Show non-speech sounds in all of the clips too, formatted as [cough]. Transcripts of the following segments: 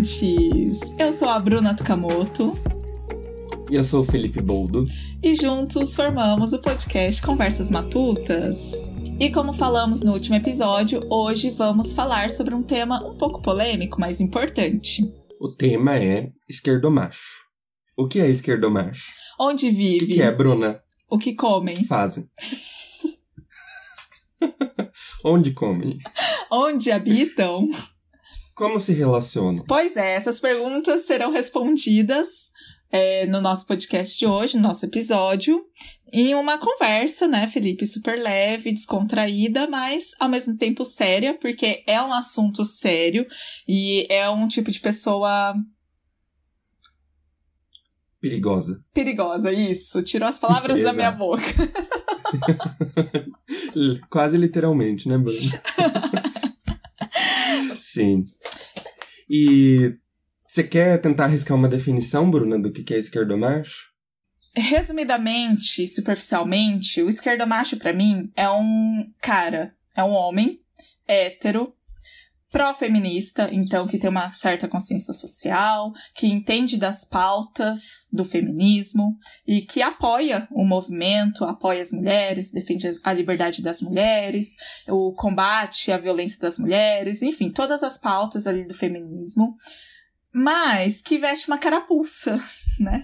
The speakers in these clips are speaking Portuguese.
ouvintes! Eu sou a Bruna Tukamoto. E eu sou o Felipe Boldo. E juntos formamos o podcast Conversas Matutas. E como falamos no último episódio, hoje vamos falar sobre um tema um pouco polêmico, mas importante. O tema é esquerdomacho. O que é esquerdomacho? Onde vive? O que é, Bruna? O que comem? Fazem? [laughs] Onde comem? Onde habitam? [laughs] Como se relacionam? Pois é, essas perguntas serão respondidas é, no nosso podcast de hoje, no nosso episódio, em uma conversa, né, Felipe, super leve, descontraída, mas ao mesmo tempo séria, porque é um assunto sério e é um tipo de pessoa Perigosa. Perigosa, isso. Tirou as palavras da minha boca. [laughs] Quase literalmente, né, Bruno? [laughs] Sim. E você quer tentar arriscar uma definição, Bruna, do que é esquerdomacho? Resumidamente, superficialmente, o esquerdomacho para mim é um cara, é um homem hétero, pró-feminista, então que tem uma certa consciência social, que entende das pautas do feminismo e que apoia o movimento, apoia as mulheres, defende a liberdade das mulheres, o combate à violência das mulheres, enfim, todas as pautas ali do feminismo, mas que veste uma carapuça, [laughs] né?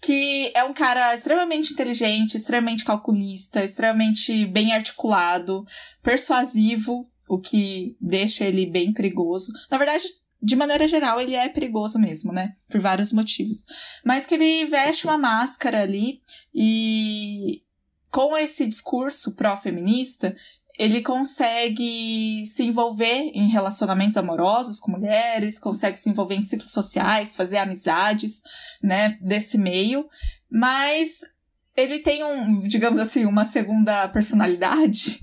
Que é um cara extremamente inteligente, extremamente calculista, extremamente bem articulado, persuasivo, o que deixa ele bem perigoso. Na verdade, de maneira geral, ele é perigoso mesmo, né? Por vários motivos. Mas que ele veste uma máscara ali e com esse discurso pró-feminista, ele consegue se envolver em relacionamentos amorosos com mulheres, consegue se envolver em ciclos sociais, fazer amizades, né, desse meio, mas ele tem um, digamos assim, uma segunda personalidade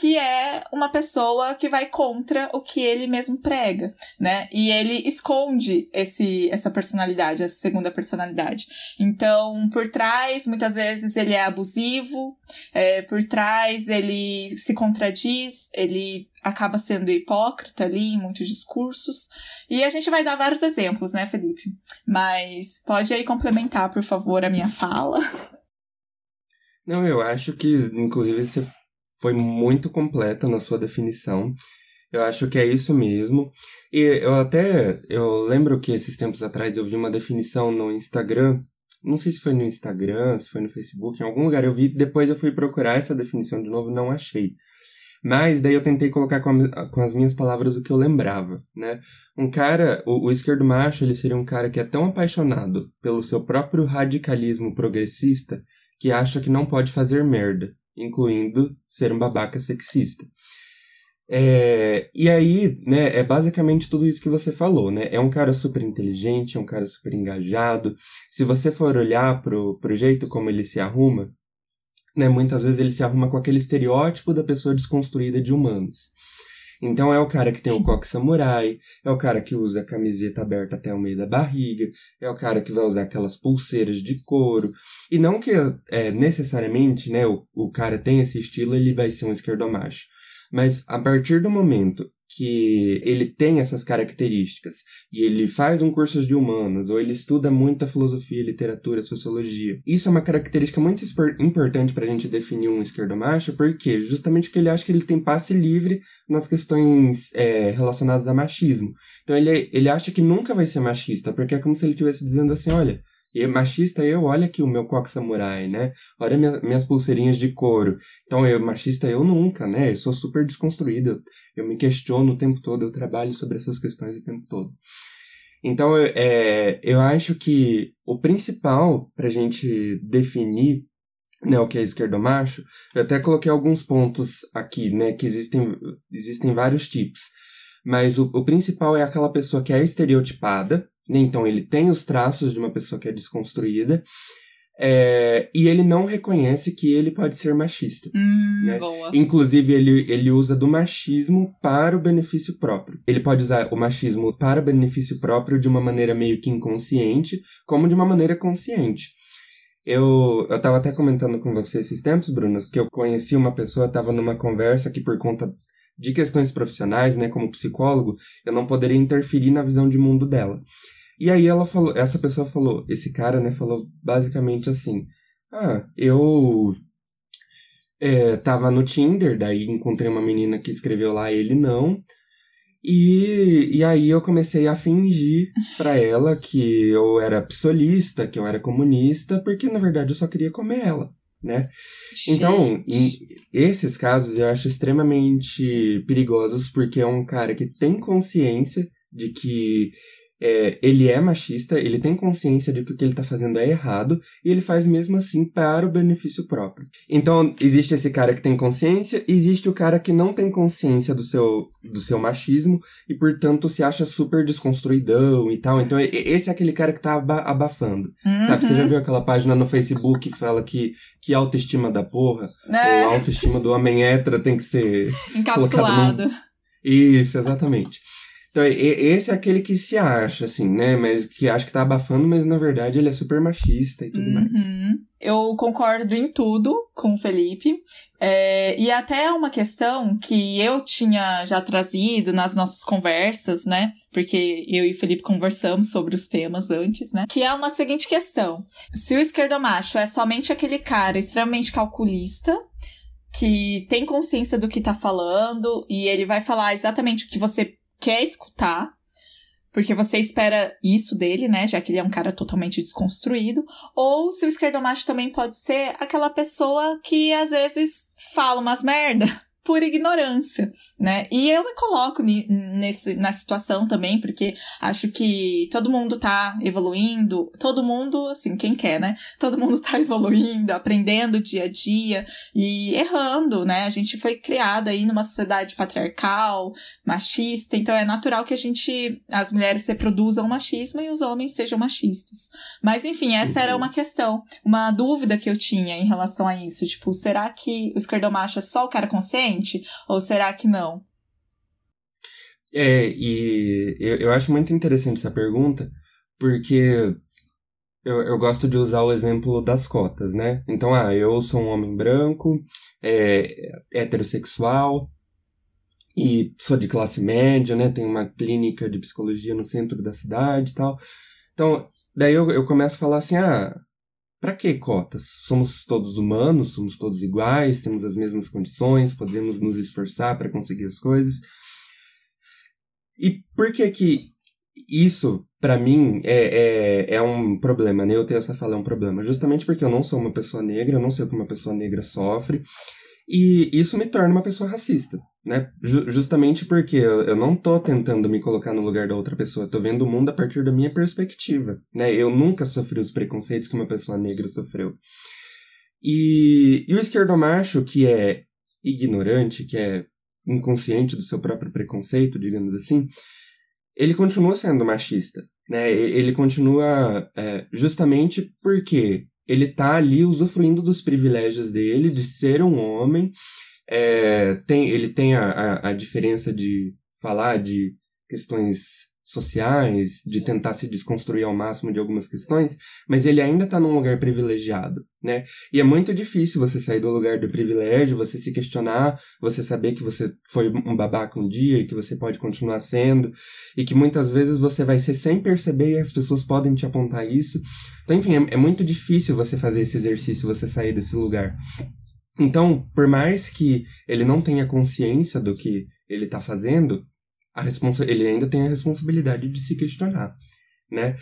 que é uma pessoa que vai contra o que ele mesmo prega, né? E ele esconde esse, essa personalidade, essa segunda personalidade. Então, por trás, muitas vezes ele é abusivo, é, por trás ele se contradiz, ele acaba sendo hipócrita ali em muitos discursos. E a gente vai dar vários exemplos, né, Felipe? Mas pode aí complementar, por favor, a minha fala. Não, eu acho que, inclusive, você foi muito completa na sua definição. Eu acho que é isso mesmo. E eu até, eu lembro que esses tempos atrás eu vi uma definição no Instagram, não sei se foi no Instagram, se foi no Facebook, em algum lugar eu vi, depois eu fui procurar essa definição de novo, não achei. Mas daí eu tentei colocar com, a, com as minhas palavras o que eu lembrava, né? Um cara, o, o esquerdo macho, ele seria um cara que é tão apaixonado pelo seu próprio radicalismo progressista que acha que não pode fazer merda incluindo ser um babaca sexista. É, e aí, né, é basicamente tudo isso que você falou, né? É um cara super inteligente, é um cara super engajado. Se você for olhar pro, pro jeito como ele se arruma, né, muitas vezes ele se arruma com aquele estereótipo da pessoa desconstruída de humanos. Então é o cara que tem o coque samurai, é o cara que usa a camiseta aberta até o meio da barriga, é o cara que vai usar aquelas pulseiras de couro. E não que é, necessariamente né, o, o cara tem esse estilo, ele vai ser um esquerdomacho. Mas a partir do momento que ele tem essas características e ele faz um curso de humanos ou ele estuda muita filosofia, literatura, sociologia. Isso é uma característica muito importante para a gente definir um esquerdomacho, porque justamente porque ele acha que ele tem passe livre nas questões é, relacionadas a machismo. Então ele, ele acha que nunca vai ser machista, porque é como se ele estivesse dizendo assim, olha, e machista eu, olha aqui o meu coque samurai, né? Olha minha, minhas pulseirinhas de couro. Então, eu, machista eu nunca, né? Eu sou super desconstruído. Eu, me questiono o tempo todo, eu trabalho sobre essas questões o tempo todo. Então, eu, é, eu acho que o principal para gente definir né, o que é esquerdomacho, eu até coloquei alguns pontos aqui, né? Que existem, existem vários tipos. Mas o, o principal é aquela pessoa que é estereotipada, então, ele tem os traços de uma pessoa que é desconstruída. É, e ele não reconhece que ele pode ser machista. Hum, né? Inclusive, ele, ele usa do machismo para o benefício próprio. Ele pode usar o machismo para o benefício próprio de uma maneira meio que inconsciente, como de uma maneira consciente. Eu, eu tava até comentando com você esses tempos, Bruno, que eu conheci uma pessoa, tava numa conversa que por conta de questões profissionais, né, como psicólogo, eu não poderia interferir na visão de mundo dela. E aí ela falou, essa pessoa falou, esse cara, né, falou basicamente assim: "Ah, eu é, tava no Tinder, daí encontrei uma menina que escreveu lá, ele não. E, e aí eu comecei a fingir para ela que eu era psolista, que eu era comunista, porque na verdade eu só queria comer ela, né? Então, em, esses casos eu acho extremamente perigosos, porque é um cara que tem consciência de que é, ele é machista, ele tem consciência de que o que ele tá fazendo é errado, e ele faz mesmo assim para o benefício próprio. Então, existe esse cara que tem consciência, existe o cara que não tem consciência do seu, do seu machismo, e portanto se acha super desconstruidão e tal. Então, esse é aquele cara que tá abafando. Uhum. Sabe? Você já viu aquela página no Facebook que fala que, que autoestima da porra? É. Ou autoestima do homem hétero tem que ser. [laughs] Encapsulado. Num... Isso, exatamente. Então, esse é aquele que se acha, assim, né? Mas que acha que tá abafando, mas na verdade ele é super machista e tudo uhum. mais. Eu concordo em tudo com o Felipe. É, e até uma questão que eu tinha já trazido nas nossas conversas, né? Porque eu e o Felipe conversamos sobre os temas antes, né? Que é uma seguinte questão: se o esquerdomacho é somente aquele cara extremamente calculista, que tem consciência do que tá falando e ele vai falar exatamente o que você quer escutar, porque você espera isso dele, né? Já que ele é um cara totalmente desconstruído. Ou se o esquerdomacho também pode ser aquela pessoa que às vezes fala umas merda por ignorância, né? E eu me coloco nesse, na situação também, porque acho que todo mundo tá evoluindo, todo mundo, assim, quem quer, né? Todo mundo tá [laughs] evoluindo, aprendendo dia a dia e errando, né? A gente foi criado aí numa sociedade patriarcal, machista, então é natural que a gente, as mulheres reproduzam o machismo e os homens sejam machistas. Mas enfim, essa era uma questão, uma dúvida que eu tinha em relação a isso, tipo, será que o esquerdomacho é só o cara consciente? Ou será que não? É, e eu, eu acho muito interessante essa pergunta, porque eu, eu gosto de usar o exemplo das cotas, né? Então, ah, eu sou um homem branco, é, heterossexual, e sou de classe média, né? Tenho uma clínica de psicologia no centro da cidade e tal. Então, daí eu, eu começo a falar assim, ah, para que cotas? Somos todos humanos, somos todos iguais, temos as mesmas condições, podemos nos esforçar para conseguir as coisas. E por que que isso, para mim, é, é, é um problema, né? Eu tenho essa fala, é um problema. Justamente porque eu não sou uma pessoa negra, eu não sei o que uma pessoa negra sofre. E isso me torna uma pessoa racista, né? justamente porque eu, não tô tentando me colocar no lugar da outra pessoa, tô vendo o mundo a partir da minha perspectiva, né? Eu nunca sofri os preconceitos que uma pessoa negra sofreu. E, e o esquerdomacho, que é ignorante, que é inconsciente do seu próprio preconceito, digamos assim, ele continua sendo machista, né? Ele continua é, justamente porque ele tá ali usufruindo dos privilégios dele de ser um homem. É, tem, ele tem a, a, a diferença de falar de questões sociais, de tentar se desconstruir ao máximo de algumas questões, mas ele ainda está num lugar privilegiado, né? E é muito difícil você sair do lugar do privilégio, você se questionar, você saber que você foi um babaca um dia e que você pode continuar sendo, e que muitas vezes você vai ser sem perceber e as pessoas podem te apontar isso. Então, enfim, é, é muito difícil você fazer esse exercício, você sair desse lugar. Então, por mais que ele não tenha consciência do que ele está fazendo, a responsa ele ainda tem a responsabilidade de se questionar, né?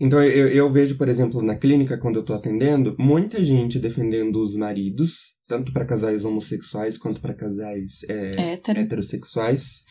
Então eu, eu vejo, por exemplo, na clínica quando eu estou atendendo, muita gente defendendo os maridos, tanto para casais homossexuais quanto para casais é, heterossexuais.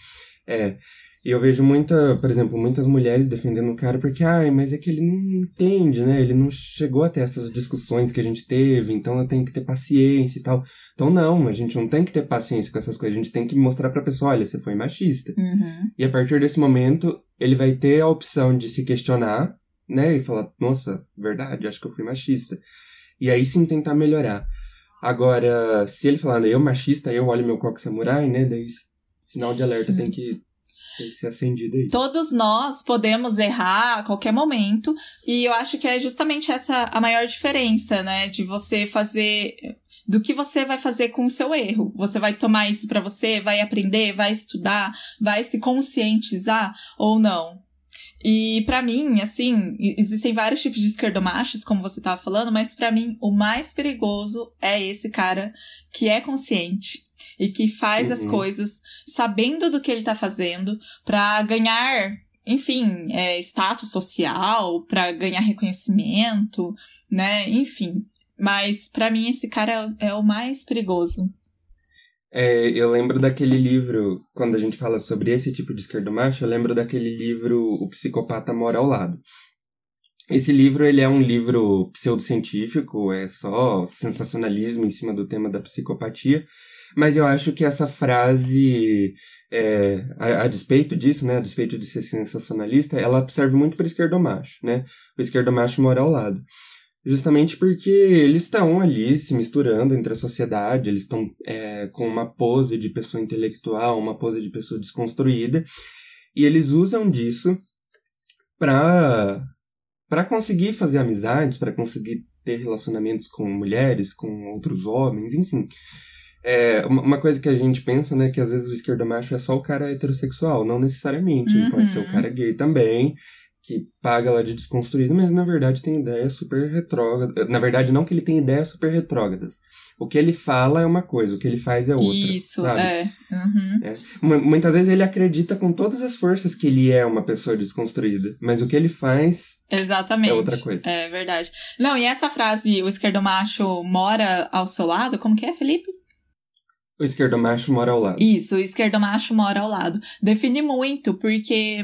É, e eu vejo muita, por exemplo, muitas mulheres defendendo o cara porque, ai, mas é que ele não entende, né? Ele não chegou até essas discussões que a gente teve, então eu tenho que ter paciência e tal. Então, não, a gente não tem que ter paciência com essas coisas, a gente tem que mostrar pra pessoa, olha, você foi machista. Uhum. E a partir desse momento, ele vai ter a opção de se questionar, né? E falar, nossa, verdade, acho que eu fui machista. E aí sim tentar melhorar. Agora, se ele falar, eu machista, eu olho meu coque samurai, né? Daí, sinal de alerta, sim. tem que tem que ser acendida aí. Todos nós podemos errar a qualquer momento, e eu acho que é justamente essa a maior diferença, né? De você fazer. Do que você vai fazer com o seu erro. Você vai tomar isso para você, vai aprender, vai estudar, vai se conscientizar ou não. E para mim, assim, existem vários tipos de esquerdomachos, como você tava falando, mas para mim o mais perigoso é esse cara que é consciente, e que faz uhum. as coisas sabendo do que ele tá fazendo para ganhar enfim, é, status social, para ganhar reconhecimento, né? Enfim. Mas para mim esse cara é, é, o mais perigoso. É, eu lembro daquele livro, quando a gente fala sobre esse tipo de esquerdo macho, eu lembro daquele livro O Psicopata Mora ao Lado. Esse livro ele é um livro pseudocientífico, é só sensacionalismo em cima do tema da psicopatia, mas eu acho que essa frase, é, a, a, despeito disso, né, a despeito de ser sensacionalista, ela serve muito para esquerdomacho, né? O esquerdomacho mora ao lado. Justamente porque eles estão ali se misturando entre a sociedade, eles estão é, com uma pose de pessoa intelectual, uma pose de pessoa desconstruída, e eles usam disso para para conseguir fazer amizades, para conseguir ter relacionamentos com mulheres, com outros homens, enfim. É, uma coisa que a gente pensa, né, que às vezes o esquerdo macho é só o cara heterossexual, não necessariamente. Uhum. Pode ser o cara gay também, que paga lá de desconstruído, mas na verdade tem ideias super retrógradas. Na verdade, não que ele tem ideias super retrógradas. O que ele fala é uma coisa, o que ele faz é outra. Isso, sabe? é. Uhum. é. Muitas vezes ele acredita com todas as forças que ele é uma pessoa desconstruída, mas o que ele faz Exatamente. É outra coisa. É verdade. Não, e essa frase, o esquerdo macho mora ao seu lado, como que é, Felipe? O esquerdomacho mora ao lado. Isso, o esquerdomacho mora ao lado. Define muito, porque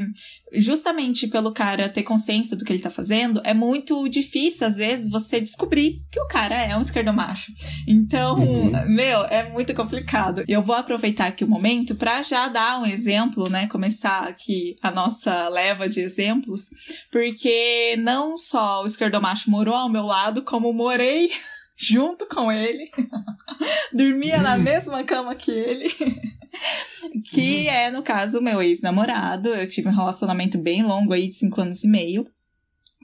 justamente pelo cara ter consciência do que ele tá fazendo, é muito difícil, às vezes, você descobrir que o cara é um esquerdomacho. Então, uhum. meu, é muito complicado. Eu vou aproveitar aqui o momento para já dar um exemplo, né? Começar aqui a nossa leva de exemplos, porque não só o esquerdomacho morou ao meu lado, como morei junto com ele, [laughs] dormia na mesma cama que ele, que é, no caso, meu ex-namorado. Eu tive um relacionamento bem longo aí, de cinco anos e meio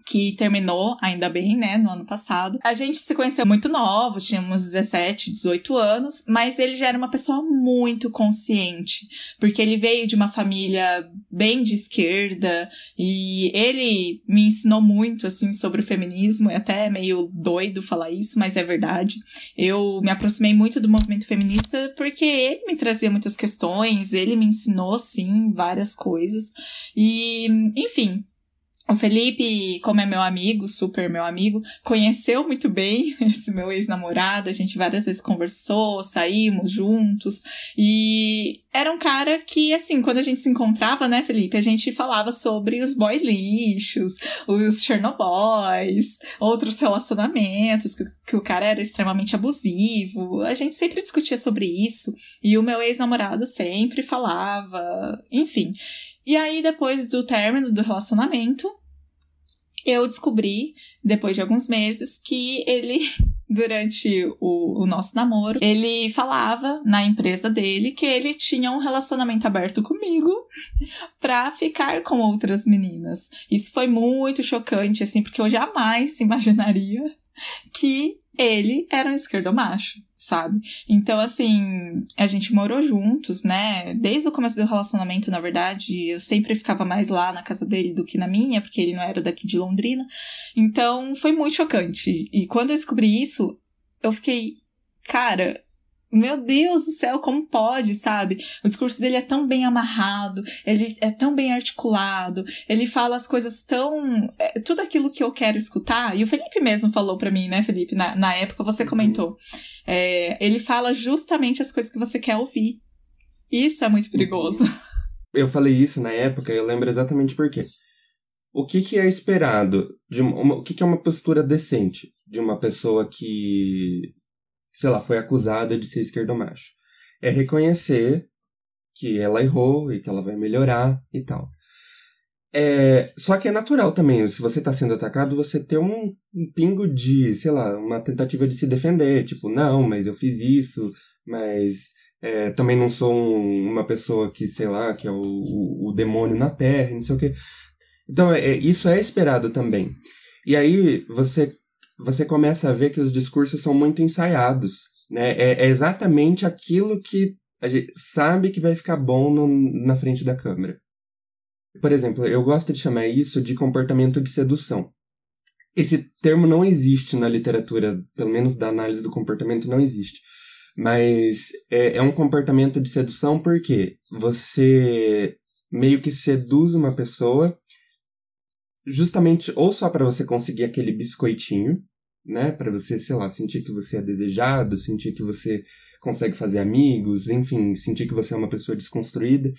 que terminou, ainda bem, né, no ano passado. A gente se conheceu muito novos, tínhamos 17, 18 anos, mas ele já era uma pessoa muito consciente, porque ele veio de uma família bem de esquerda e ele me ensinou muito, assim, sobre o feminismo, é até meio doido falar isso, mas é verdade. Eu me aproximei muito do movimento feminista porque ele me trazia muitas questões, ele me ensinou, sim, várias coisas. E, enfim, o Felipe, como é meu amigo, super meu amigo, conheceu muito bem [laughs] esse meu ex-namorado. A gente várias vezes conversou, saímos juntos. E era um cara que, assim, quando a gente se encontrava, né, Felipe, a gente falava sobre os boy lixos, os Chernobyls, outros relacionamentos, que, que o cara era extremamente abusivo. A gente sempre discutia sobre isso. E o meu ex-namorado sempre falava, enfim. E aí, depois do término do relacionamento, eu descobri, depois de alguns meses, que ele, [laughs] durante o, o, nosso namoro, ele falava na empresa dele que ele tinha um relacionamento aberto comigo [laughs] pra ficar com outras meninas. Isso foi muito chocante, assim, porque eu jamais imaginaria que ele era um esquerdomacho sabe? Então, assim, a gente morou juntos, né? Desde o começo do relacionamento, na verdade, eu sempre ficava mais lá na casa dele do que na minha, porque ele não era daqui de Londrina. Então, foi muito chocante. E quando eu descobri isso, eu fiquei, cara, meu Deus do céu, como pode, sabe? O discurso dele é tão bem amarrado, ele é tão bem articulado, ele fala as coisas tão. É, tudo aquilo que eu quero escutar. E o Felipe mesmo falou para mim, né, Felipe? Na, na época você uhum. comentou. É, ele fala justamente as coisas que você quer ouvir. Isso é muito perigoso. Uhum. Eu falei isso na época, eu lembro exatamente por quê. O que, que é esperado? De uma, o que, que é uma postura decente de uma pessoa que sei lá, foi acusada de ser esquerdomacho. É reconhecer que ela errou e que ela vai melhorar e tal. É, só que é natural também, se você está sendo atacado, você ter um, um, pingo de, sei lá, uma tentativa de se defender. Tipo, não, mas eu fiz isso, mas É, também não sou um, uma pessoa que, sei lá, que é o, o, o demônio na Terra, não sei o quê. Então, é, isso é esperado também. E aí você, você começa a ver que os discursos são muito ensaiados. Né? É, é exatamente aquilo que a gente sabe que vai ficar bom no, na frente da câmera. Por exemplo, eu gosto de chamar isso de comportamento de sedução. Esse termo não existe na literatura, pelo menos da análise do comportamento, não existe. Mas é, é um comportamento de sedução porque você meio que seduz uma pessoa justamente ou só para você conseguir aquele biscoitinho, né, para você, sei lá, sentir que você é desejado, sentir que você consegue fazer amigos, enfim, sentir que você é uma pessoa desconstruída,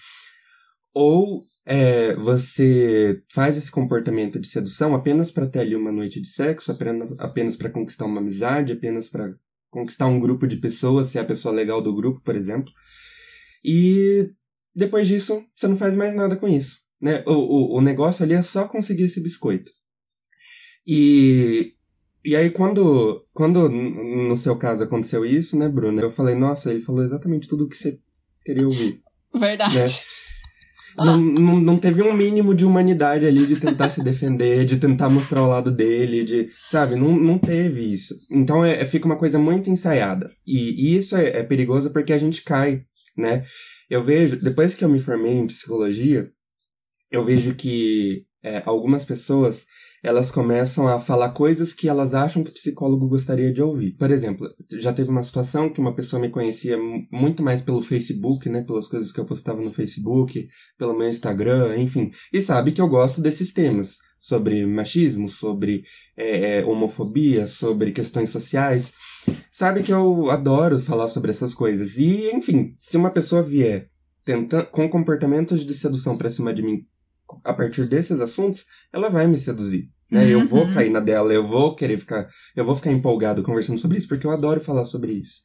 ou é, você faz esse comportamento de sedução apenas para ter ali uma noite de sexo, apenas para conquistar uma amizade, apenas para conquistar um grupo de pessoas, ser a pessoa legal do grupo, por exemplo. E depois disso, você não faz mais nada com isso. Né? O, o, o negócio ali é só conseguir esse biscoito. E, e aí, quando, quando no seu caso aconteceu isso, né, Bruna? Eu falei, nossa, ele falou exatamente tudo o que você queria ouvir. Verdade. Né? Não, não, não teve um mínimo de humanidade ali de tentar se defender, de tentar mostrar o lado dele, de. Sabe? Não, não teve isso. Então é, é fica uma coisa muito ensaiada. E, e isso é, é perigoso porque a gente cai, né? Eu vejo, depois que eu me formei em psicologia, eu vejo que é, algumas pessoas elas começam a falar coisas que elas acham que o psicólogo gostaria de ouvir. Por exemplo, já teve uma situação que uma pessoa me conhecia muito mais pelo Facebook, né, pelas coisas que eu postava no Facebook, pelo meu Instagram, enfim, e sabe que eu gosto desses temas sobre machismo, sobre é, é, homofobia, sobre questões sociais. Sabe que eu adoro falar sobre essas coisas. E, enfim, se uma pessoa vier tenta, com comportamentos de sedução para cima de mim a partir desses assuntos, ela vai me seduzir. Né? Uhum. Eu vou uhum. cair na dela, eu vou querer ficar. Eu vou ficar empolgado conversando sobre isso, porque eu adoro falar sobre isso.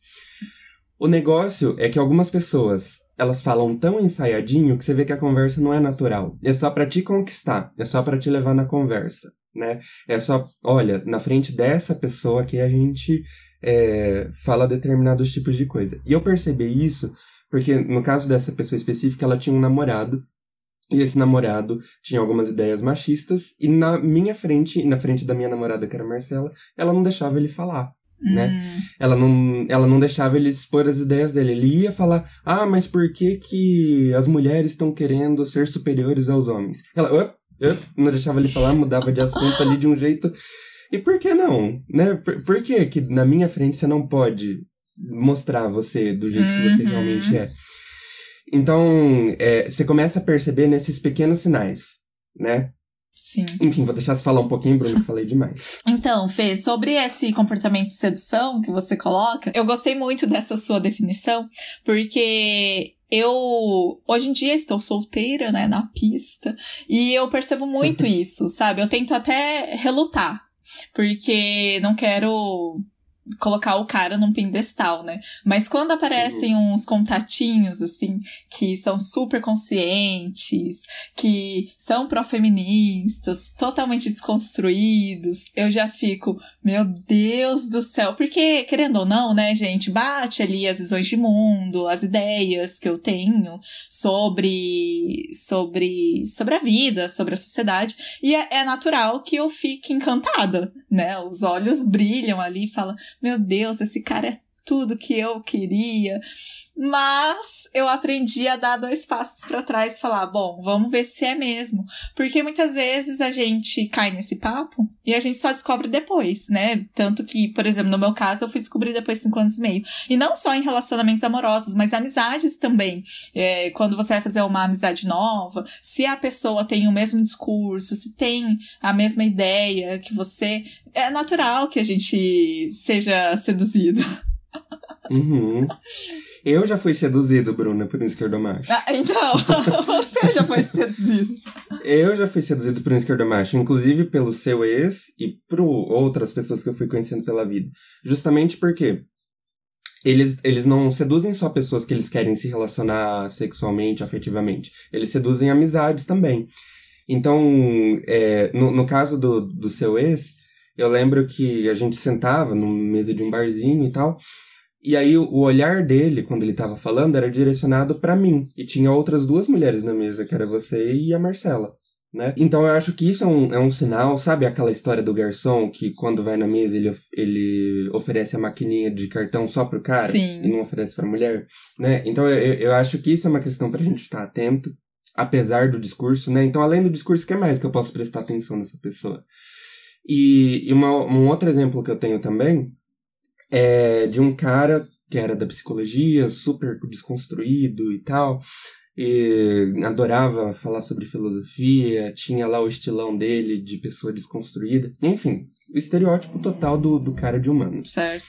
O negócio é que algumas pessoas elas falam tão ensaiadinho que você vê que a conversa não é natural. É só para te conquistar, é só para te levar na conversa, né? É só, olha, na frente dessa pessoa que a gente é, fala determinados tipos de coisa. E eu percebi isso porque no caso dessa pessoa específica, ela tinha um namorado e esse namorado tinha algumas ideias machistas, e na minha frente, e na frente da minha namorada, que era Marcela, ela não deixava ele falar. Né? Hum. Ela, não, ela não deixava ele expor as ideias dele. Ele ia falar, ah, mas por que, que as mulheres estão querendo ser superiores aos homens? Ela uh, uh, não deixava ele falar, mudava de assunto ali de um jeito. E por que não? Né? Por, por que, que na minha frente você não pode mostrar você do jeito uhum. que você realmente é? Então, é, você começa a perceber nesses pequenos sinais, né? Sim. Enfim, vou deixar você falar um pouquinho, Bruno, que falei demais. [laughs] Então, Fê, sobre esse comportamento de sedução que você coloca, eu gostei muito dessa sua definição, porque eu hoje em dia estou solteira, né, na pista, e eu percebo muito [laughs] isso, sabe? Eu tento até relutar, porque não quero colocar o cara num pedestal, né? Mas quando aparecem uhum. uns contatinhos, assim, que são super conscientes, que são pró-feministas, totalmente desconstruídos, eu já fico, meu Deus do céu, porque, querendo ou não, né, gente, bate ali as visões de mundo, as ideias que eu tenho sobre, sobre, sobre a vida, sobre a sociedade, e é, é natural que eu fique encantada, né? Os olhos brilham ali e falam, meu Deus, esse cara é tudo que eu queria. Mas eu aprendi a dar dois passos para trás e falar: bom, vamos ver se é mesmo. Porque muitas vezes a gente cai nesse papo e a gente só descobre depois, né? Tanto que, por exemplo, no meu caso, eu fui descobrir depois de cinco anos e meio. E não só em relacionamentos amorosos, mas amizades também. É, quando você vai fazer uma amizade nova, se a pessoa tem o mesmo discurso, se tem a mesma ideia que você, é natural que a gente seja seduzido. Uhum. Eu já fui seduzido, Bruna, por um esquerdomacho. Ah, então, [laughs] você já foi seduzido. Eu já fui seduzido por um esquerdomacho, inclusive pelo seu ex e por outras pessoas que eu fui conhecendo pela vida. Justamente porque eles, eles não seduzem só pessoas que eles querem se relacionar sexualmente, afetivamente. Eles seduzem amizades também. Então, é, no, no caso do, do seu ex, eu lembro que a gente sentava numa mesa de um barzinho e tal, E aí o olhar dele, quando ele tava falando, era direcionado para mim. E tinha outras duas mulheres na mesa, que era você e a Marcela. Né? Então eu acho que isso é um, é um sinal, sabe aquela história do garçom que quando vai na mesa ele, ele oferece a maquininha de cartão só pro cara Sim. e não oferece pra mulher, né? Então eu, eu acho que isso é uma questão pra gente estar atento, apesar do discurso, né? Então além do discurso, o que mais que eu posso prestar atenção nessa pessoa? E, e uma, um outro exemplo que eu tenho também é de um cara que era da psicologia, super desconstruído e tal, e adorava falar sobre filosofia, tinha lá o estilão dele de pessoa desconstruída. Enfim, o estereótipo total do, do cara de humano. Certo.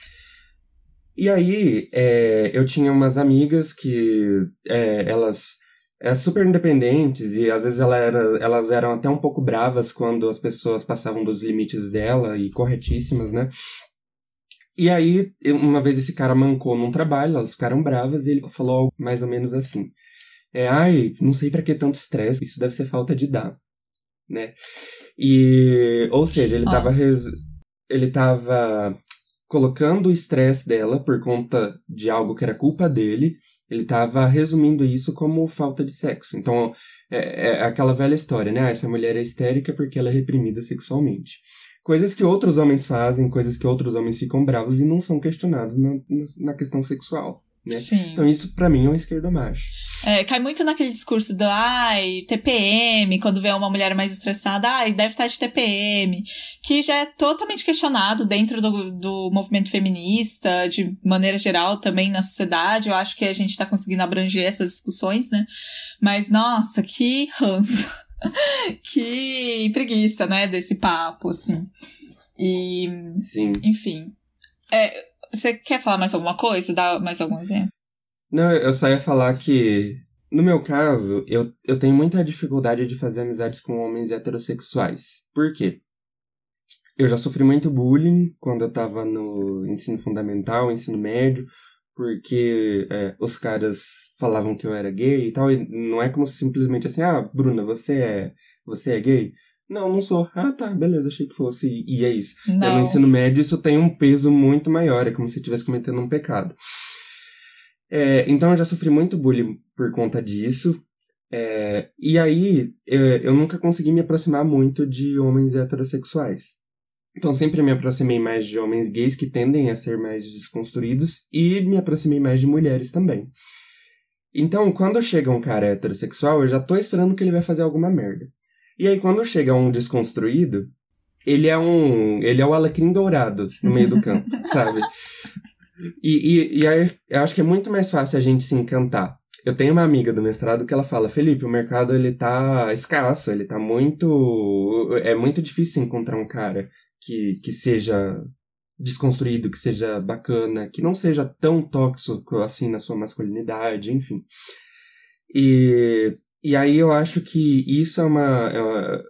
E aí, é, eu tinha umas amigas que é, elas é, super independentes e às vezes ela era, elas eram até um pouco bravas quando as pessoas passavam dos limites dela e corretíssimas, né? E aí, uma vez esse cara mancou num trabalho, elas ficaram bravas e ele falou algo mais ou menos assim é, ai, não sei para que tanto estresse, isso deve ser falta de dar, né? E, ou seja, ele Nossa. tava res, ele tava colocando o estresse dela por conta de algo que era culpa dele, ele tava resumindo isso como falta de sexo. Então, é, é aquela velha história, né? Ah, essa mulher é histérica porque ela é reprimida sexualmente. Coisas que outros homens fazem, coisas que outros homens ficam bravos e não são questionados na, na questão sexual. Né? Sim. Então isso para mim é um esquerdo macho. É, cai muito naquele discurso do ai, TPM, quando vê uma mulher mais estressada, ai, deve estar de TPM, que já é totalmente questionado dentro do, do movimento feminista, de maneira geral também na sociedade. Eu acho que a gente tá conseguindo abranger essas discussões, né? Mas nossa, que ranço. [laughs] que preguiça, né, desse papo, assim. E. Sim. Enfim. É, você quer falar mais alguma coisa? Dar mais algum exemplo? Não, eu só ia falar que, no meu caso, eu, eu tenho muita dificuldade de fazer amizades com homens heterossexuais. Por quê? Eu já sofri muito bullying quando eu tava no ensino fundamental, ensino médio, porque é, os caras falavam que eu era gay e tal, e não é como simplesmente assim, ah, Bruna, você é, você é gay? Não, não sou. Ah, tá, beleza, achei que fosse. E é isso. Não. No ensino médio, isso tem um peso muito maior, é como se estivesse cometendo um pecado. É, então eu já sofri muito bullying por conta disso. É, e aí eu, eu nunca consegui me aproximar muito de homens heterossexuais. Então sempre me aproximei mais de homens gays que tendem a ser mais desconstruídos e me aproximei mais de mulheres também. Então, quando chega um cara heterossexual, eu já tô esperando que ele vai fazer alguma merda. E aí, quando chega um desconstruído, ele é um. Ele é o alecrim dourado no meio do campo, [laughs] sabe? E, e, e aí, eu acho que é muito mais fácil a gente se encantar. Eu tenho uma amiga do mestrado que ela fala, Felipe, o mercado ele tá escasso, ele tá muito. É muito difícil encontrar um cara que, que seja desconstruído, que seja bacana, que não seja tão tóxico assim na sua masculinidade, enfim. E e aí eu acho que isso é uma. É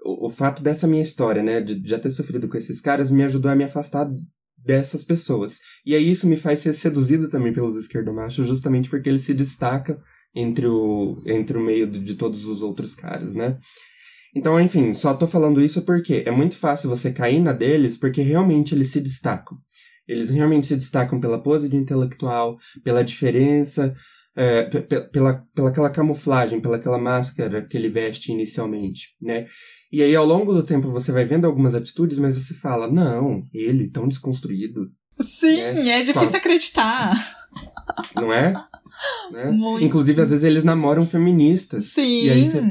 o, o, fato dessa minha história, né, de, de já ter sofrido com esses caras, me ajudou a me afastar dessas pessoas. E aí isso me faz ser seduzido também pelos esquerdomachos, justamente porque ele se destaca entre o, entre o meio de, de todos os outros caras, né? Então, enfim, só tô falando isso porque é muito fácil você cair na deles porque realmente eles se destacam. Eles realmente se destacam pela pose de intelectual, pela diferença, é, pela, pela aquela camuflagem, pela aquela máscara que ele veste inicialmente, né? E aí, ao longo do tempo, você vai vendo algumas atitudes, mas você fala, não, ele, tão desconstruído. Sim, né? é difícil Qual? acreditar. Não é? [laughs] Né? Inclusive, às vezes eles namoram feministas. Sim. E aí você...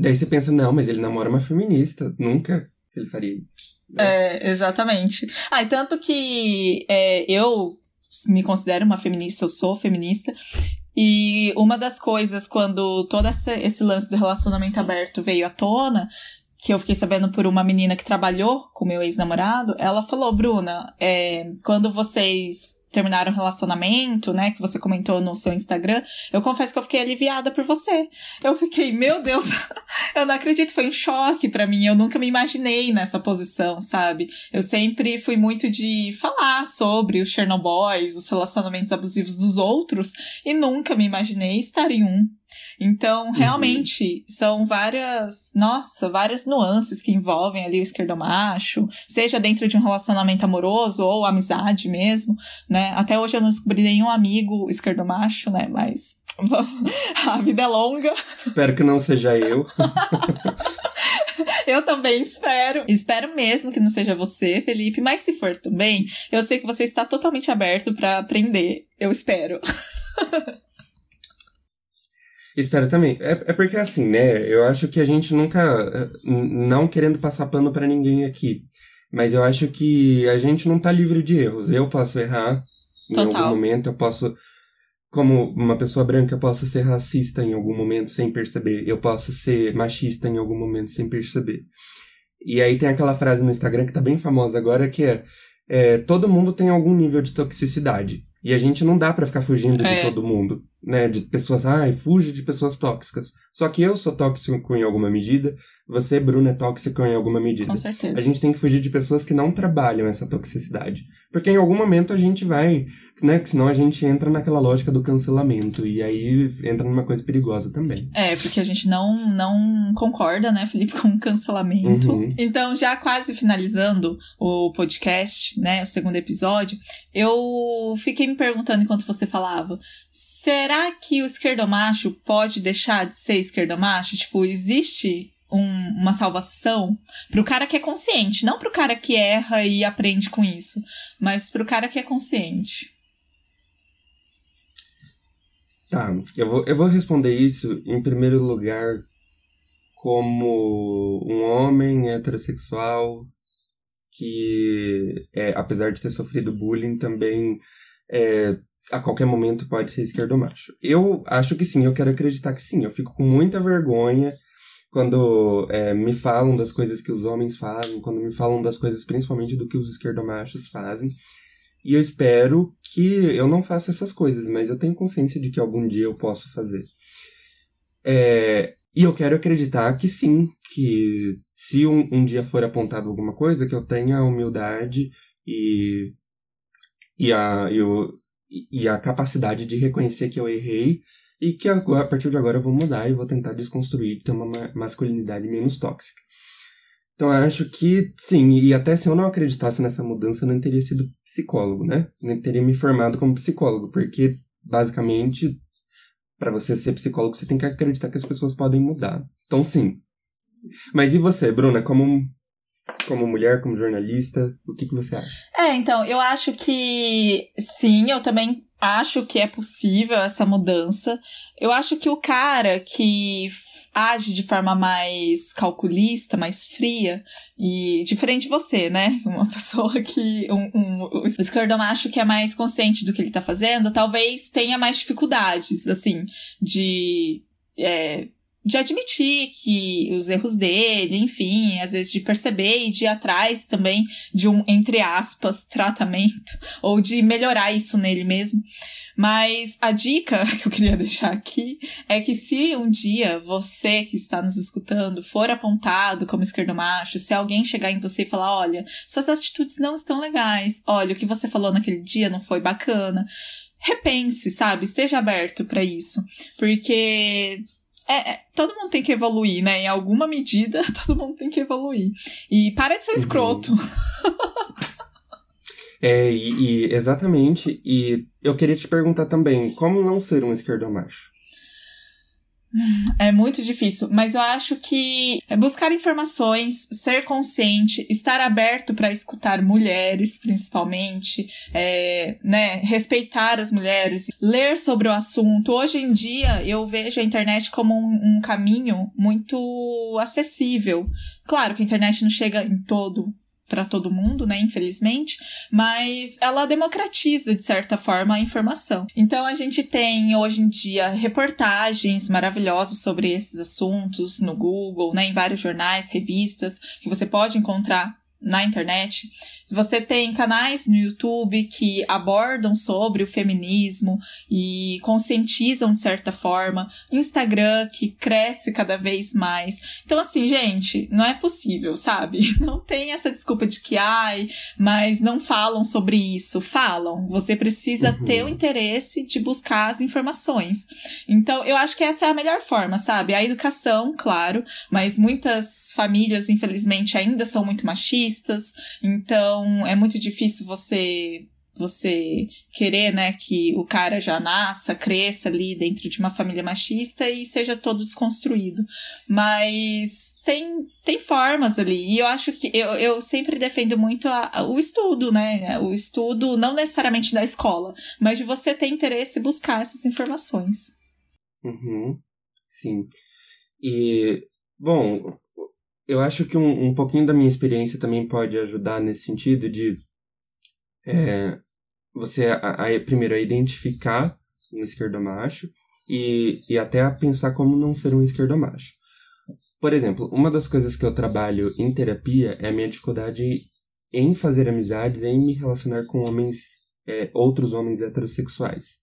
Daí você pensa, não, mas ele namora uma feminista. Nunca ele faria isso. Né? É, exatamente. Ah, e tanto que é, eu me considero uma feminista, eu sou feminista. E uma das coisas, quando todo esse lance do relacionamento aberto veio à tona, que eu fiquei sabendo por uma menina que trabalhou com meu ex-namorado, ela falou, Bruna, é, quando vocês terminaram o relacionamento, né, que você comentou no seu Instagram, eu confesso que eu fiquei aliviada por você. Eu fiquei, meu Deus, [laughs] eu não acredito, foi um choque para mim, eu nunca me imaginei nessa posição, sabe? Eu sempre fui muito de falar sobre os Chernobyls, os relacionamentos abusivos dos outros, e nunca me imaginei estar em um. Então, uhum. realmente, uhum. são várias, nossa, várias nuances que envolvem ali o esquerdomacho, seja dentro de um relacionamento amoroso ou amizade mesmo, né? Até hoje eu não descobri nenhum amigo esquerdomacho, né? Mas [laughs] a vida é longa. Espero que não seja eu. [laughs] eu também espero. Espero mesmo que não seja você, Felipe, mas se for também, eu sei que você está totalmente aberto para aprender. Eu espero. [laughs] Espero também. É, é porque assim, né? Eu acho que a gente nunca. Eh, não querendo passar pano para ninguém aqui. Mas eu acho que a gente não tá livre de erros. Eu posso errar Total. em algum momento, eu posso como uma pessoa branca, eu posso ser racista em algum momento sem perceber. Eu posso ser machista em algum momento sem perceber. E aí tem aquela frase no Instagram que tá bem famosa agora que é, é todo mundo tem algum nível de toxicidade. E a gente não dá para ficar fugindo é. de todo mundo né, de pessoas, ai, fuja de pessoas tóxicas. Só que eu sou tóxico em alguma medida, você, Bruna, é tóxico em alguma medida. Com certeza. A gente tem que fugir de pessoas que não trabalham essa toxicidade. Porque em algum momento a gente vai, né, senão a gente entra naquela lógica do cancelamento, e aí entra numa coisa perigosa também. É, porque a gente não, não concorda, né, Felipe, [laughs] com o cancelamento. Uhum. Então, já quase finalizando o podcast, né, o segundo episódio, eu fiquei me perguntando enquanto você falava, será que o esquerdomacho pode deixar de ser esquerdomacho? Tipo, existe um, uma salvação pro cara que é consciente, não pro cara que erra e aprende com isso, mas pro cara que é consciente. Tá, eu vou, eu vou responder isso em primeiro lugar como um homem heterossexual que, é, apesar de ter sofrido bullying, também é, a qualquer momento pode ser esquerdo macho. Eu acho que sim, eu quero acreditar que sim. Eu fico com muita vergonha quando é, me falam das coisas que os homens fazem, quando me falam das coisas principalmente do que os esquerdomachos fazem. E eu espero que eu não faça essas coisas, mas eu tenho consciência de que algum dia eu posso fazer. É, e eu quero acreditar que sim, que se um, um dia for apontado alguma coisa, que eu tenha a humildade e, e, a, e o, e a capacidade de reconhecer que eu errei e que agora, a partir de agora eu vou mudar e vou tentar desconstruir, ter uma masculinidade menos tóxica. Então eu acho que sim, e até se eu não acreditasse nessa mudança, eu não teria sido psicólogo, né? Nem teria me formado como psicólogo, porque basicamente para você ser psicólogo você tem que acreditar que as pessoas podem mudar. Então sim. Mas e você, Bruna, como como mulher, como jornalista, o que, que você acha? É, então, eu acho que sim, eu também acho que é possível essa mudança. Eu acho que o cara que age de forma mais calculista, mais fria, e diferente de você, né? Uma [laughs] pessoa que. Um, um, o esquerdomacho que é mais consciente do que ele tá fazendo, talvez tenha mais dificuldades, assim, de. É, de admitir que os erros dele, enfim, às vezes de perceber e de ir atrás também de um, entre aspas, tratamento, [laughs] ou de melhorar isso nele mesmo. Mas a dica [laughs] que eu queria deixar aqui é que se um dia você que está nos escutando for apontado como esquerdo macho, se alguém chegar em você e falar, olha, suas atitudes não estão legais, olha, o que você falou naquele dia não foi bacana, repense, sabe? Esteja aberto para isso. Porque é, é, todo mundo tem que evoluir, né? Em alguma medida, [laughs] todo mundo tem que evoluir. E para de ser uhum. escroto. [laughs] é, e, e, exatamente. E eu queria te perguntar também, como não ser um esquerdomacho? É muito difícil, mas eu acho que buscar informações, ser consciente, estar aberto para escutar mulheres, principalmente, é, né, respeitar as mulheres, ler sobre o assunto. Hoje em dia, eu vejo a internet como um, um caminho muito acessível. Claro que a internet não chega em todo para todo mundo, né, infelizmente, mas ela democratiza de certa forma a informação. Então a gente tem hoje em dia reportagens maravilhosas sobre esses assuntos no Google, né, em vários jornais, revistas que você pode encontrar na internet. Você tem canais no YouTube que abordam sobre o feminismo e conscientizam de certa forma. Instagram que cresce cada vez mais. Então, assim, gente, não é possível, sabe? [laughs] Não tem essa desculpa de que, ai, mas não falam sobre isso. Falam. Você precisa uhum. ter o interesse de buscar as informações. Então, eu acho que essa é a melhor forma, sabe? A educação, claro, mas muitas famílias, infelizmente, ainda são muito machistas. Então, é muito difícil você você querer, né, que o cara já nasça, cresça ali dentro de uma família machista e seja todo desconstruído. Mas tem, tem formas ali. E eu acho que eu, eu sempre defendo muito a, a, o estudo, né? O estudo, não necessariamente da escola, mas de você ter interesse em buscar essas informações. Uhum. Sim. E, bom, eu acho que um, um pouquinho da minha experiência também pode ajudar nesse sentido de é, você, a, a, primeiro, a identificar um esquerdomacho e, e até a pensar como não ser um esquerdomacho. Por exemplo, uma das coisas que eu trabalho em terapia é a minha dificuldade em fazer amizades, em me relacionar com homens, é, outros homens heterossexuais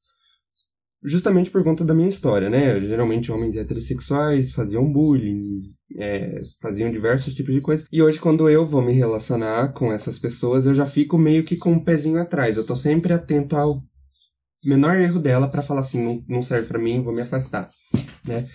justamente por conta da minha história, né? Geralmente homens heterossexuais faziam bullying, é, faziam diversos tipos de coisas. E hoje, quando eu vou me relacionar com essas pessoas, eu já fico meio que com um pezinho atrás. Eu tô sempre atento ao menor erro dela para falar assim, não, não serve para mim, vou me afastar, né?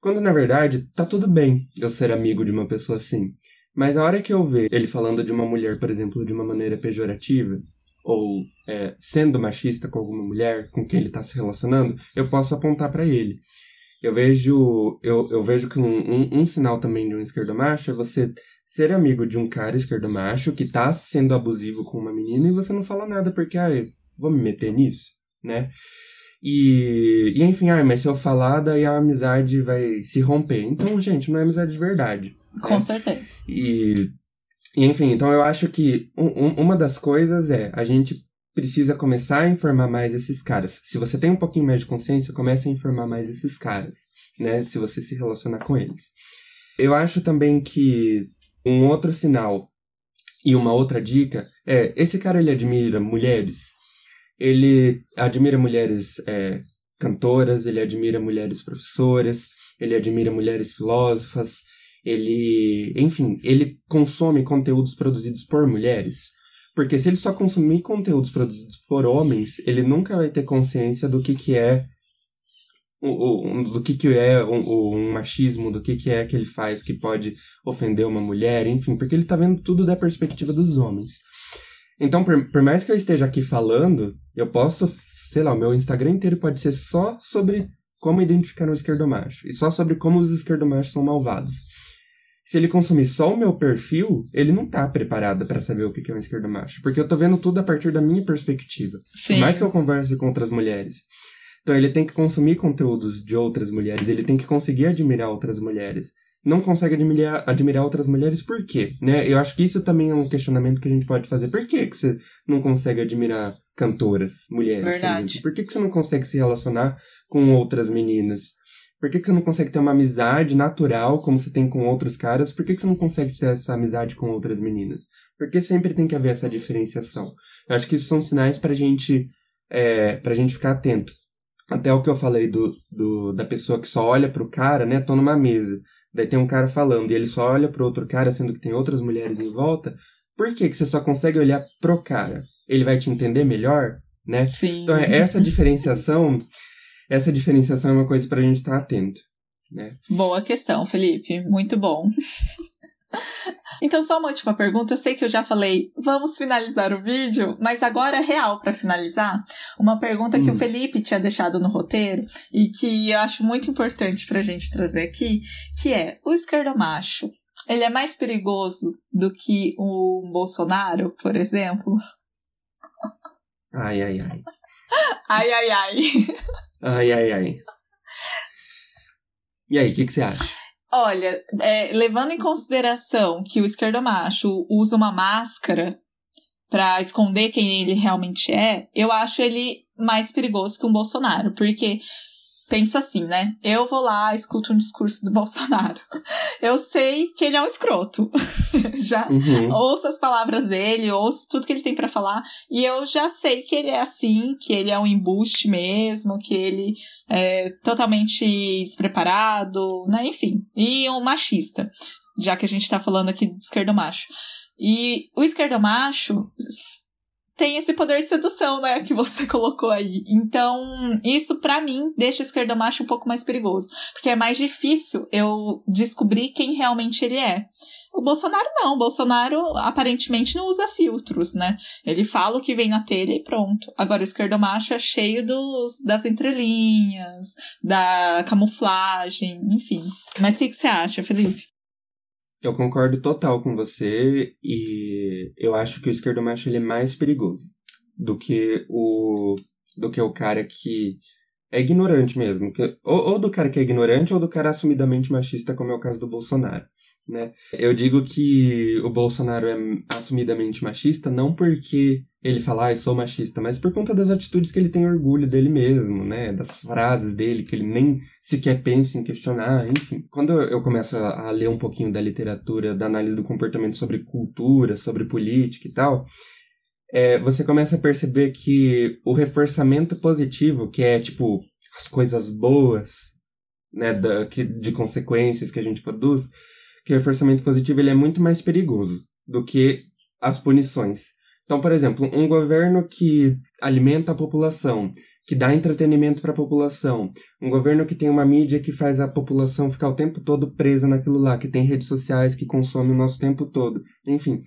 Quando na verdade tá tudo bem eu ser amigo de uma pessoa assim. Mas a hora que eu ver ele falando de uma mulher, por exemplo, de uma maneira pejorativa, ou é, sendo machista com alguma mulher com quem ele está se relacionando, eu posso apontar para ele. Eu vejo, eu, eu vejo que um, um, um, sinal também de um esquerdomacho é você ser amigo de um cara esquerdomacho que está sendo abusivo com uma menina e você não fala nada porque, ah, vou me meter nisso, né? E, e enfim, ah, mas se eu falar, daí a amizade vai se romper. Então, gente, não é amizade de verdade. Com né? certeza. E, enfim, então eu acho que um, uma das coisas é a gente precisa começar a informar mais esses caras. Se você tem um pouquinho mais de consciência, comece a informar mais esses caras, né? Se você se relacionar com eles. Eu acho também que um outro sinal e uma outra dica é esse cara ele admira mulheres. Ele admira mulheres é, cantoras, ele admira mulheres professoras, ele admira mulheres filósofas, ele, enfim, ele consome conteúdos produzidos por mulheres. Porque se ele só consumir conteúdos produzidos por homens, ele nunca vai ter consciência do que, que é do que, que é um, machismo, do que, que é que ele faz que pode ofender uma mulher, enfim, porque ele tá vendo tudo da perspectiva dos homens. Então, por, por mais que eu esteja aqui falando, eu posso, sei lá, o meu Instagram inteiro pode ser só sobre como identificar um esquerdomacho, e só sobre como os esquerdomachos são malvados se ele consumir só o meu perfil, ele não tá preparado para saber o que é um esquerdo macho. Porque eu tô vendo tudo a partir da minha perspectiva. Sim. Por mais que eu converse com outras mulheres. Então ele tem que consumir conteúdos de outras mulheres, ele tem que conseguir admirar outras mulheres. Não consegue admirar, admirar outras mulheres por quê? Né? Eu acho que isso também é um questionamento que a gente pode fazer. Por que, que você não consegue admirar cantoras, mulheres? Verdade. Por, por que, que você não consegue se relacionar com outras meninas? Por que, que você não consegue ter uma amizade natural como você tem com outros caras? Por que, que você não consegue ter essa amizade com outras meninas? Porque sempre tem que haver essa diferenciação. Eu acho que isso são sinais pra gente, é, pra gente ficar atento. Até o que eu falei do, do, da pessoa que só olha pro cara, né? Tô numa mesa. Daí tem um cara falando e ele só olha pro outro cara, sendo que tem outras mulheres em volta. Por que, que você só consegue olhar pro cara? Ele vai te entender melhor, né? Sim. Então, é essa diferenciação essa diferenciação é uma coisa para a gente estar atento. Né? Boa questão, Felipe. Muito bom. [laughs] Então, só uma última pergunta. Eu sei que eu já falei, vamos finalizar o vídeo, mas agora é real para finalizar. Uma pergunta hum. que o hum. Felipe tinha deixado no roteiro e que eu acho muito importante para a gente trazer aqui, que é o esquerdomacho. Ele é mais perigoso do que o Bolsonaro, por exemplo? Ai, ai, ai. [laughs] ai, ai, ai. [laughs] Ai, ai, ai. E aí, o que, que você acha? Olha, é, levando em consideração que o esquerdomacho usa uma máscara para esconder quem ele realmente é, eu acho ele mais perigoso que um Bolsonaro, porque penso assim, né? Eu vou lá, escuto um discurso do [laughs] Bolsonaro. Eu sei que ele é um escroto. [laughs] já uhum. ouço as palavras dele, ouço tudo que ele tem para falar e eu já sei que ele é assim, que ele é um embuste mesmo, que ele é totalmente despreparado, né? Enfim, e um machista, já que a gente tá falando aqui de esquerdo macho. E o esquerdo macho tem esse poder de sedução, né, que você [laughs] colocou aí. Então, isso para mim deixa o esquerdo macho um pouco mais perigoso, porque é mais difícil eu descobrir quem realmente ele é. O Bolsonaro não, o Bolsonaro aparentemente não usa filtros, né? Ele fala o que vem na telha e pronto. Agora o esquerdo macho é cheio dos, das entrelinhas, da camuflagem, enfim. Mas o que, que você acha, Felipe? Eu concordo total com você e eu acho que o esquerdo macho ele é mais perigoso do que o do que o cara que é ignorante mesmo, que, ou, ou do cara que é ignorante ou do cara assumidamente machista, como é o caso do Bolsonaro né? Eu digo que o Bolsonaro é assumidamente machista não porque ele fala, ah, sou machista, mas por conta das atitudes que ele tem orgulho dele mesmo, né? Das frases dele que ele nem sequer pensa em questionar, enfim. Quando eu começo a ler um pouquinho da literatura, da análise do comportamento sobre cultura, sobre política e tal, é, você começa a perceber que o reforçamento positivo, que é tipo as coisas boas, né, da, que, de consequências que a gente produz, que o reforçamento positivo ele é muito mais perigoso do que as punições. Então, por exemplo, um governo que alimenta a população, que dá entretenimento para a população, um governo que tem uma mídia que faz a população ficar o tempo todo presa naquilo lá, que tem redes sociais que consomem o nosso tempo todo, enfim.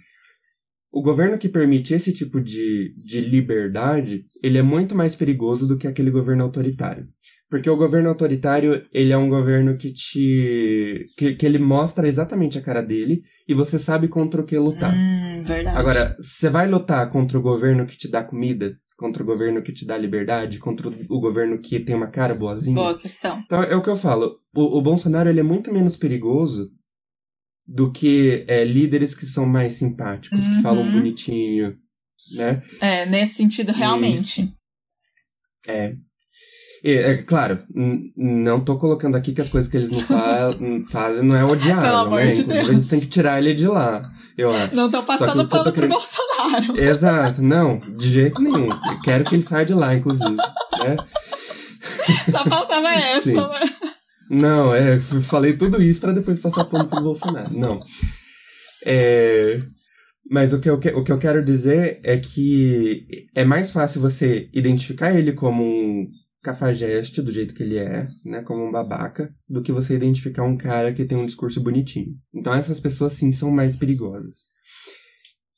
O governo que permite esse tipo de, de liberdade, ele é muito mais perigoso do que aquele governo autoritário. Porque o governo autoritário, ele é um governo que te. que, que ele mostra exatamente a cara dele e você sabe contra o que lutar. Hum, verdade. Agora, você vai lutar contra o governo que te dá comida, contra o governo que te dá liberdade, contra o governo que tem uma cara boazinha? Boa questão. Então, é o que eu falo. O, o Bolsonaro, ele é muito menos perigoso do que é, líderes que são mais simpáticos, uhum. que falam uhum. bonitinho, né? É, nesse sentido, realmente. E, é, é, claro, não tô colocando aqui que as coisas que eles não fa [laughs] fazem não é odiável, né? De Deus. a gente tem que tirar ele de lá, eu acho. Não tô passando pano querendo... pro Bolsonaro. Exato, não, de jeito nenhum. Eu quero que ele saia de lá, inclusive, né? Só faltava essa, Sim. né? Não, é, falei tudo isso para depois passar pano pro Bolsonaro. Não. É, mas o que, eu, o que eu quero dizer é que é mais fácil você identificar ele como um cafajeste do jeito que ele é, né, como um babaca, do que você identificar um cara que tem um discurso bonitinho. Então essas pessoas sim são mais perigosas.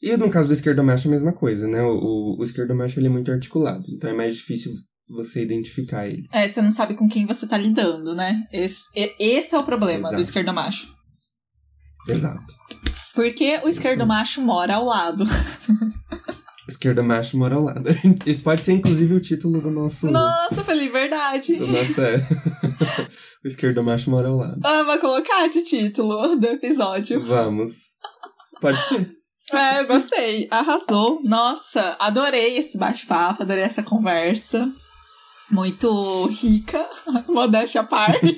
E no caso do esquerdo macho é a mesma coisa, né? O, o, o esquerdo macho ele é muito articulado, então é mais difícil você identificar ele. É, você não sabe com quem você tá lidando, né? Esse, esse é o problema Exato. do esquerdo macho. Exato. Porque o esquerdo macho mora ao lado. [laughs] Esquerda macho mora ao lado. [laughs] Isso pode ser, inclusive, o título do nosso. Nossa, Felipe, verdade. Do nosso, é. [laughs] o esquerda macho mora ao lado. Ah, vou colocar de título do episódio. Vamos. Pode ser. É, eu gostei. Arrasou. Nossa, adorei esse bate-papo, adorei essa conversa. Muito rica, [laughs] modéstia à parte.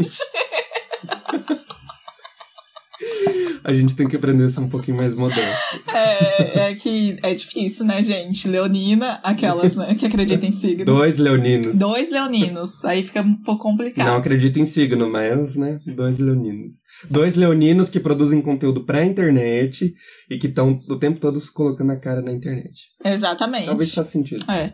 [laughs] A gente tem que aprender a ser um pouquinho mais modesto. É, é que é difícil, né, gente? Leonina, aquelas, né, que acreditam em signo. Dois leoninos. Dois leoninos. Aí fica um pouco complicado. Não acredito em signo, mas, né, dois leoninos. Dois leoninos que produzem conteúdo pra internet e que estão o tempo todo se colocando a cara na internet. Exatamente. Talvez faça sentido. É.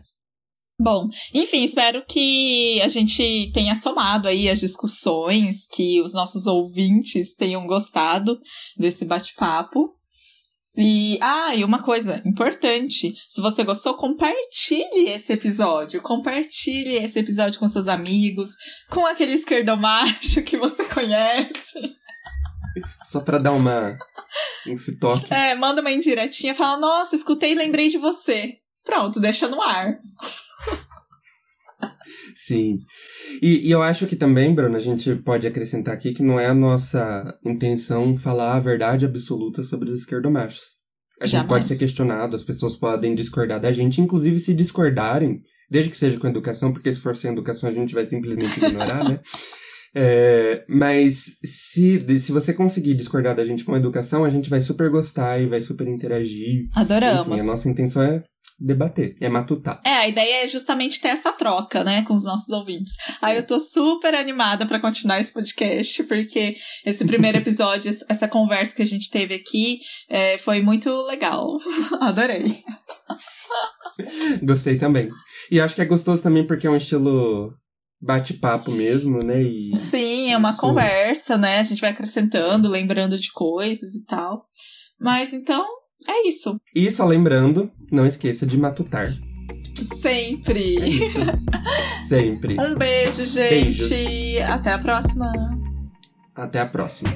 Bom, enfim, espero que a gente tenha somado aí as discussões, que os nossos ouvintes tenham gostado desse bate-papo. E, ah, e uma coisa importante, se você gostou, compartilhe esse episódio, compartilhe esse episódio com seus amigos, com aquele esquerdomacho que você conhece. Só pra dar uma, um toque. É, manda uma indiretinha, fala, nossa, escutei e lembrei de você. Pronto, deixa no ar. Sim. E, e, eu acho que também, Bruno, a gente pode acrescentar aqui que não é a nossa intenção falar a verdade absoluta sobre os esquerdomachos. A gente Jamais. pode ser questionado, as pessoas podem discordar da gente, inclusive se discordarem, Desde que seja com educação, porque se for sem educação a gente vai simplesmente ignorar, né? [laughs] É, mas se, se você conseguir discordar da gente com educação, a gente vai super gostar e vai super interagir. Adoramos. Enfim, a nossa intenção é debater, é matutar. É, a ideia é justamente ter essa troca, né, com os nossos ouvintes. Aí eu tô super animada para continuar esse podcast, porque esse primeiro [laughs] episódio, essa conversa que a gente teve aqui, é, foi muito legal. [laughs] Adorei. Gostei também. E acho que é gostoso também porque é um estilo bate-papo mesmo, né? E Sim, é uma isso... conversa, né? A gente vai acrescentando, lembrando de coisas e tal. Mas então, é isso. E só lembrando, não esqueça de matutar. Sempre. É isso. Sempre. Um beijo, gente. Beijos. Até a próxima. Até a próxima.